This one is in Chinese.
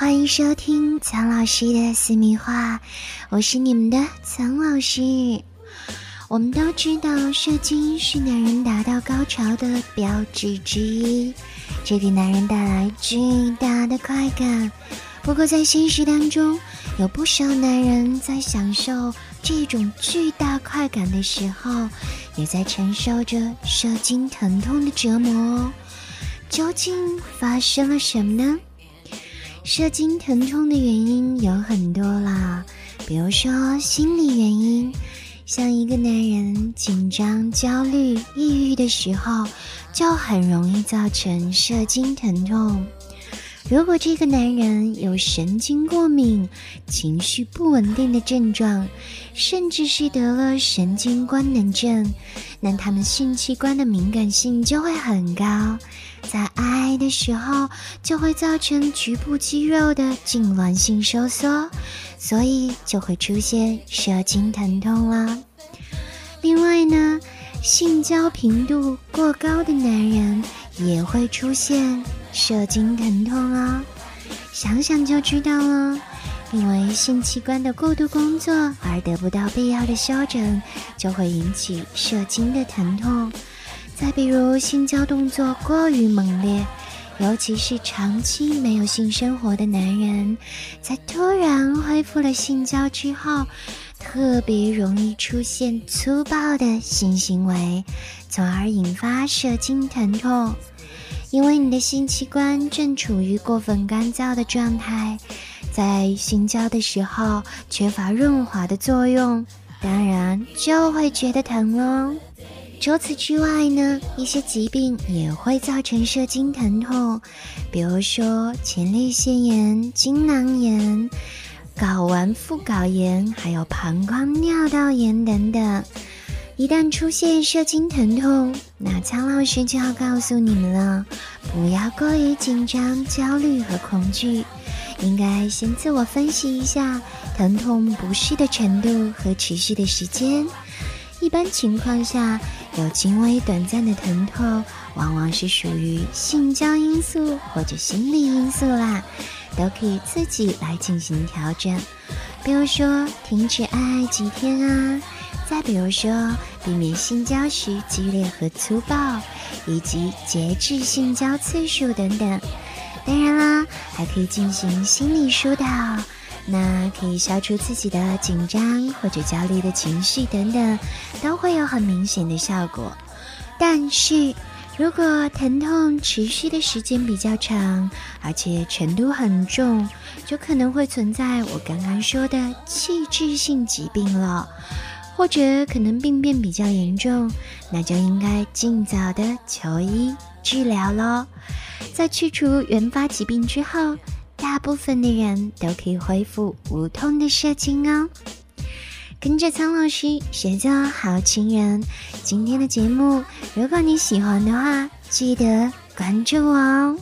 欢迎收听苍老师的私密话，我是你们的苍老师。我们都知道，射精是男人达到高潮的标志之一，这给男人带来巨大的快感。不过，在现实当中，有不少男人在享受这种巨大快感的时候，也在承受着射精疼痛的折磨。究竟发生了什么呢？射精疼痛的原因有很多啦，比如说心理原因，像一个男人紧张、焦虑、抑郁的时候，就很容易造成射精疼痛。如果这个男人有神经过敏、情绪不稳定的症状，甚至是得了神经官能症，那他们性器官的敏感性就会很高，在爱的时候就会造成局部肌肉的痉挛性收缩，所以就会出现射精疼痛啦。另外呢，性交频度过高的男人也会出现。射精疼痛啊，想想就知道了。因为性器官的过度工作而得不到必要的休整，就会引起射精的疼痛。再比如性交动作过于猛烈，尤其是长期没有性生活的男人，在突然恢复了性交之后，特别容易出现粗暴的性行为，从而引发射精疼痛。因为你的性器官正处于过分干燥的状态，在性交的时候缺乏润滑的作用，当然就会觉得疼喽。除此之外呢，一些疾病也会造成射精疼痛，比如说前列腺炎、精囊炎、睾丸附睾炎，还有膀胱尿道炎等等。一旦出现射精疼痛，那苍老师就要告诉你们了，不要过于紧张、焦虑和恐惧，应该先自我分析一下疼痛不适的程度和持续的时间。一般情况下，有轻微短暂的疼痛，往往是属于性交因素或者心理因素啦，都可以自己来进行调整，比如说停止爱爱几天啊。再比如说，避免性交时激烈和粗暴，以及节制性交次数等等。当然啦，还可以进行心理疏导，那可以消除自己的紧张或者焦虑的情绪等等，都会有很明显的效果。但是如果疼痛持续的时间比较长，而且程度很重，就可能会存在我刚刚说的器质性疾病了。或者可能病变比较严重，那就应该尽早的求医治疗喽。在去除原发疾病之后，大部分的人都可以恢复无痛的射精哦。跟着苍老师学做好情人，今天的节目如果你喜欢的话，记得关注我哦。